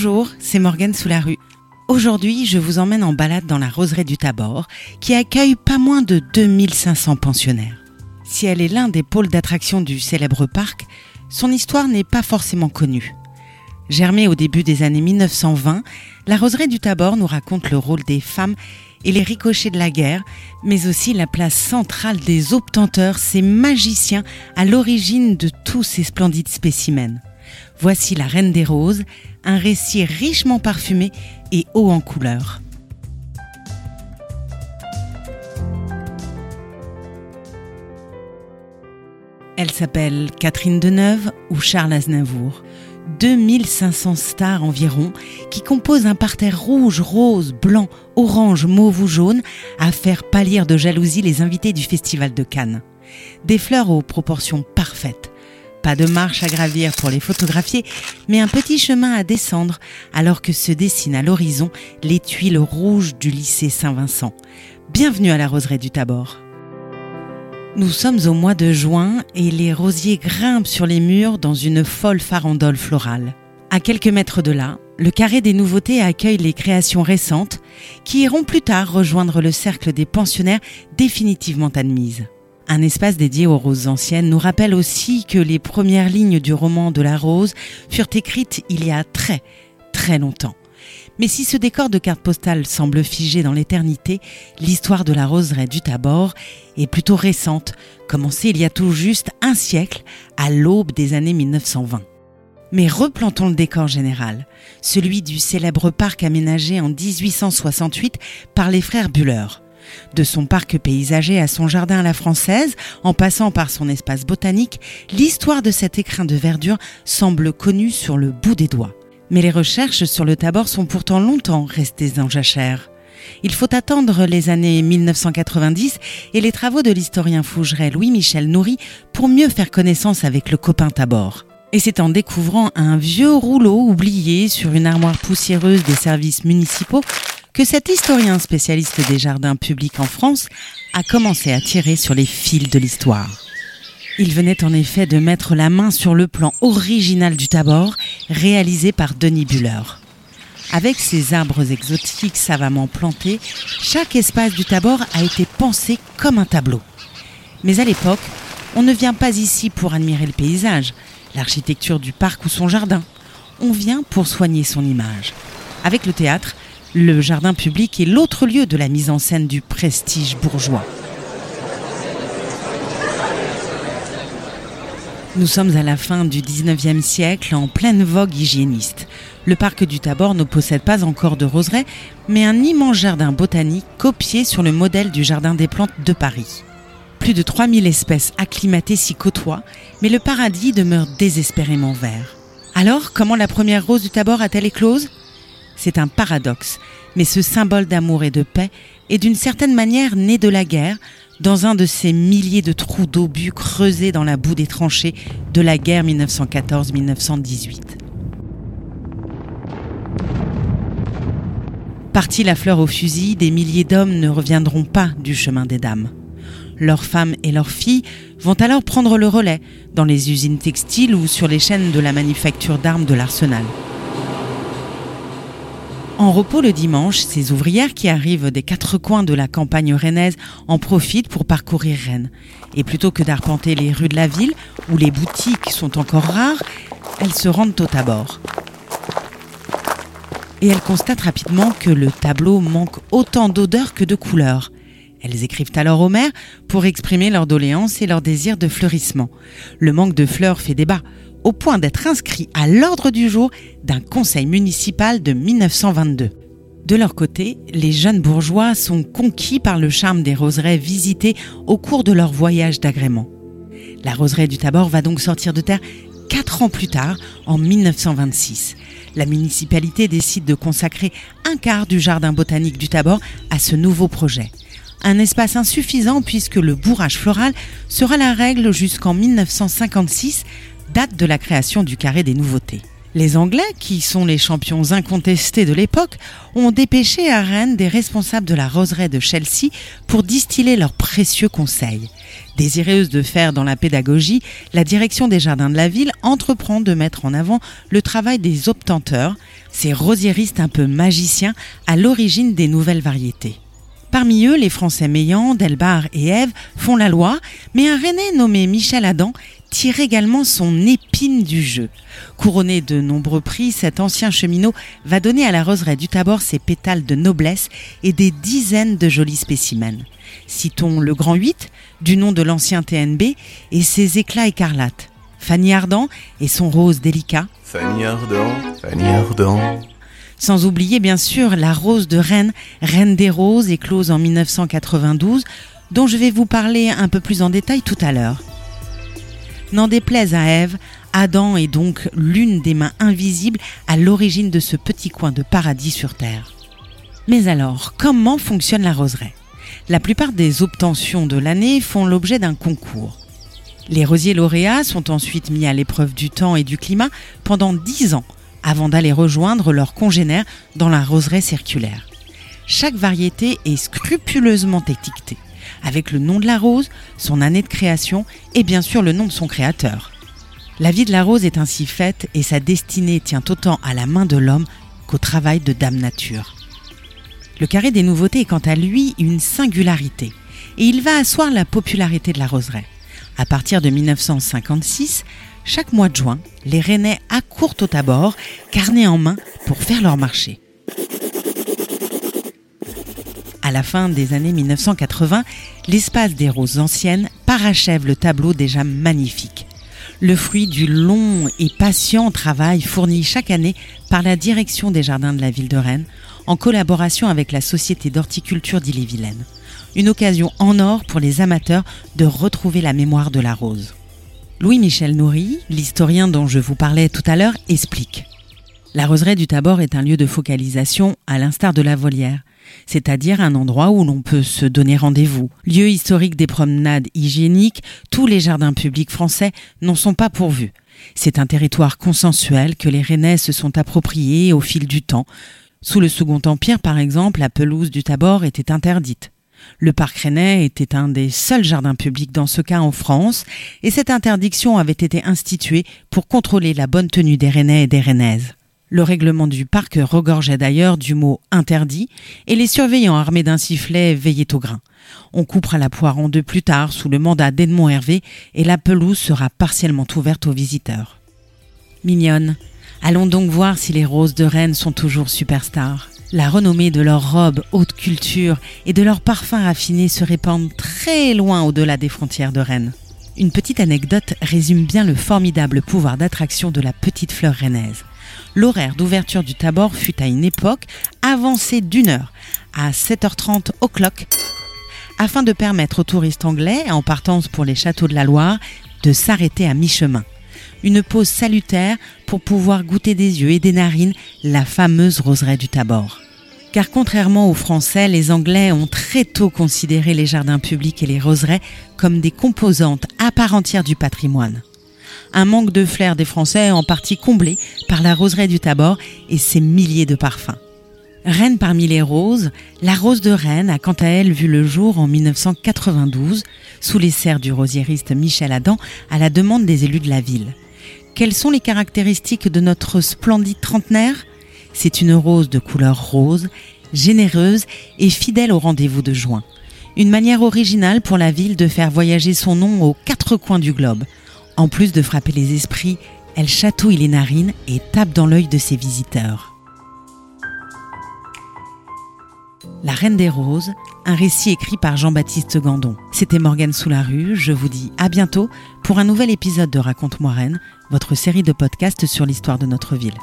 Bonjour, c'est Morgane sous la rue. Aujourd'hui, je vous emmène en balade dans la roseraie du Tabor, qui accueille pas moins de 2500 pensionnaires. Si elle est l'un des pôles d'attraction du célèbre parc, son histoire n'est pas forcément connue. Germée au début des années 1920, la roseraie du Tabor nous raconte le rôle des femmes et les ricochets de la guerre, mais aussi la place centrale des obtenteurs, ces magiciens à l'origine de tous ces splendides spécimens. Voici La Reine des Roses, un récit richement parfumé et haut en couleurs. Elle s'appelle Catherine Deneuve ou Charles Aznavour. 2500 stars environ qui composent un parterre rouge, rose, blanc, orange, mauve ou jaune à faire pâlir de jalousie les invités du Festival de Cannes. Des fleurs aux proportions parfaites. Pas de marche à gravir pour les photographier, mais un petit chemin à descendre alors que se dessinent à l'horizon les tuiles rouges du lycée Saint-Vincent. Bienvenue à la roseraie du Tabor. Nous sommes au mois de juin et les rosiers grimpent sur les murs dans une folle farandole florale. À quelques mètres de là, le carré des nouveautés accueille les créations récentes qui iront plus tard rejoindre le cercle des pensionnaires définitivement admises. Un espace dédié aux roses anciennes nous rappelle aussi que les premières lignes du roman de la rose furent écrites il y a très, très longtemps. Mais si ce décor de carte postale semble figé dans l'éternité, l'histoire de la roseraie du Tabor est plutôt récente, commencée il y a tout juste un siècle, à l'aube des années 1920. Mais replantons le décor général, celui du célèbre parc aménagé en 1868 par les frères Buller. De son parc paysager à son jardin à la française, en passant par son espace botanique, l'histoire de cet écrin de verdure semble connue sur le bout des doigts. Mais les recherches sur le Tabor sont pourtant longtemps restées en jachère. Il faut attendre les années 1990 et les travaux de l'historien fougeray Louis-Michel Nourri pour mieux faire connaissance avec le copain Tabor. Et c'est en découvrant un vieux rouleau oublié sur une armoire poussiéreuse des services municipaux que cet historien spécialiste des jardins publics en France a commencé à tirer sur les fils de l'histoire. Il venait en effet de mettre la main sur le plan original du Tabor, réalisé par Denis Buller. Avec ses arbres exotiques savamment plantés, chaque espace du Tabor a été pensé comme un tableau. Mais à l'époque, on ne vient pas ici pour admirer le paysage, l'architecture du parc ou son jardin. On vient pour soigner son image. Avec le théâtre, le jardin public est l'autre lieu de la mise en scène du prestige bourgeois. Nous sommes à la fin du 19e siècle, en pleine vogue hygiéniste. Le parc du Tabor ne possède pas encore de roseraie, mais un immense jardin botanique copié sur le modèle du Jardin des plantes de Paris. Plus de 3000 espèces acclimatées s'y côtoient, mais le paradis demeure désespérément vert. Alors, comment la première rose du Tabor a-t-elle éclose? C'est un paradoxe, mais ce symbole d'amour et de paix est d'une certaine manière né de la guerre, dans un de ces milliers de trous d'obus creusés dans la boue des tranchées de la guerre 1914-1918. Parti la fleur au fusil, des milliers d'hommes ne reviendront pas du chemin des dames. Leurs femmes et leurs filles vont alors prendre le relais dans les usines textiles ou sur les chaînes de la manufacture d'armes de l'arsenal. En repos le dimanche, ces ouvrières qui arrivent des quatre coins de la campagne rennaise en profitent pour parcourir Rennes. Et plutôt que d'arpenter les rues de la ville, où les boutiques sont encore rares, elles se rendent au tabord. Et elles constatent rapidement que le tableau manque autant d'odeur que de couleurs. Elles écrivent alors au maire pour exprimer leur doléance et leur désir de fleurissement. Le manque de fleurs fait débat au point d'être inscrit à l'ordre du jour d'un conseil municipal de 1922. De leur côté, les jeunes bourgeois sont conquis par le charme des roseraies visitées au cours de leur voyage d'agrément. La roseraie du Tabor va donc sortir de terre quatre ans plus tard, en 1926. La municipalité décide de consacrer un quart du jardin botanique du Tabor à ce nouveau projet. Un espace insuffisant puisque le bourrage floral sera la règle jusqu'en 1956 date de la création du carré des nouveautés. Les Anglais, qui sont les champions incontestés de l'époque, ont dépêché à Rennes des responsables de la roseraie de Chelsea pour distiller leurs précieux conseils. Désireuse de faire dans la pédagogie, la direction des jardins de la ville entreprend de mettre en avant le travail des obtenteurs, ces rosiéristes un peu magiciens à l'origine des nouvelles variétés. Parmi eux, les Français Meillan, Delbar et Ève font la loi, mais un Rennais nommé Michel Adam tire également son épine du jeu. Couronné de nombreux prix, cet ancien cheminot va donner à la roseraie du Tabor ses pétales de noblesse et des dizaines de jolis spécimens. Citons le Grand 8, du nom de l'ancien TNB, et ses éclats écarlates. Fanny Ardent et son rose délicat. Fanny Ardent, Fanny Ardent. Sans oublier bien sûr la rose de Rennes, Reine des Roses, éclose en 1992, dont je vais vous parler un peu plus en détail tout à l'heure. N'en déplaise à Ève, Adam est donc l'une des mains invisibles à l'origine de ce petit coin de paradis sur Terre. Mais alors, comment fonctionne la roseraie? La plupart des obtentions de l'année font l'objet d'un concours. Les rosiers lauréats sont ensuite mis à l'épreuve du temps et du climat pendant dix ans avant d'aller rejoindre leurs congénères dans la roseraie circulaire. Chaque variété est scrupuleusement étiquetée, avec le nom de la rose, son année de création et bien sûr le nom de son créateur. La vie de la rose est ainsi faite et sa destinée tient autant à la main de l'homme qu'au travail de Dame Nature. Le carré des nouveautés est quant à lui une singularité, et il va asseoir la popularité de la roseraie. À partir de 1956, chaque mois de juin, les Rennais accourent au tabord, carnet en main, pour faire leur marché. À la fin des années 1980, l'espace des roses anciennes parachève le tableau déjà magnifique. Le fruit du long et patient travail fourni chaque année par la direction des jardins de la ville de Rennes, en collaboration avec la Société d'horticulture d'Ille-et-Vilaine. Une occasion en or pour les amateurs de retrouver la mémoire de la rose. Louis-Michel Nourry, l'historien dont je vous parlais tout à l'heure, explique. La roseraie du Tabor est un lieu de focalisation à l'instar de la volière, c'est-à-dire un endroit où l'on peut se donner rendez-vous. Lieu historique des promenades hygiéniques, tous les jardins publics français n'en sont pas pourvus. C'est un territoire consensuel que les Rennais se sont appropriés au fil du temps. Sous le Second Empire, par exemple, la pelouse du Tabor était interdite. Le parc rennais était un des seuls jardins publics dans ce cas en France, et cette interdiction avait été instituée pour contrôler la bonne tenue des rennais et des rennaises. Le règlement du parc regorgeait d'ailleurs du mot interdit, et les surveillants armés d'un sifflet veillaient au grain. On coupera la poire en deux plus tard sous le mandat d'Edmond Hervé, et la pelouse sera partiellement ouverte aux visiteurs. Mignonne, allons donc voir si les roses de Rennes sont toujours superstars. La renommée de leurs robes haute culture et de leurs parfums raffinés se répandent très loin au-delà des frontières de Rennes. Une petite anecdote résume bien le formidable pouvoir d'attraction de la petite fleur rennaise. L'horaire d'ouverture du Tabor fut à une époque avancé d'une heure, à 7h30 au clock, afin de permettre aux touristes anglais, en partance pour les châteaux de la Loire, de s'arrêter à mi-chemin une pause salutaire pour pouvoir goûter des yeux et des narines la fameuse roseraie du Tabor. Car contrairement aux Français, les Anglais ont très tôt considéré les jardins publics et les roseraies comme des composantes à part entière du patrimoine. Un manque de flair des Français en partie comblé par la roseraie du Tabor et ses milliers de parfums. Reine parmi les roses, la rose de Rennes a quant à elle vu le jour en 1992 sous les serres du rosiériste Michel Adam à la demande des élus de la ville. Quelles sont les caractéristiques de notre splendide trentenaire? C'est une rose de couleur rose, généreuse et fidèle au rendez-vous de juin. Une manière originale pour la ville de faire voyager son nom aux quatre coins du globe. En plus de frapper les esprits, elle chatouille les narines et tape dans l'œil de ses visiteurs. La Reine des Roses, un récit écrit par Jean-Baptiste Gandon. C'était Morgane Sous-la-Rue, je vous dis à bientôt pour un nouvel épisode de Raconte-moi Reine, votre série de podcasts sur l'histoire de notre ville.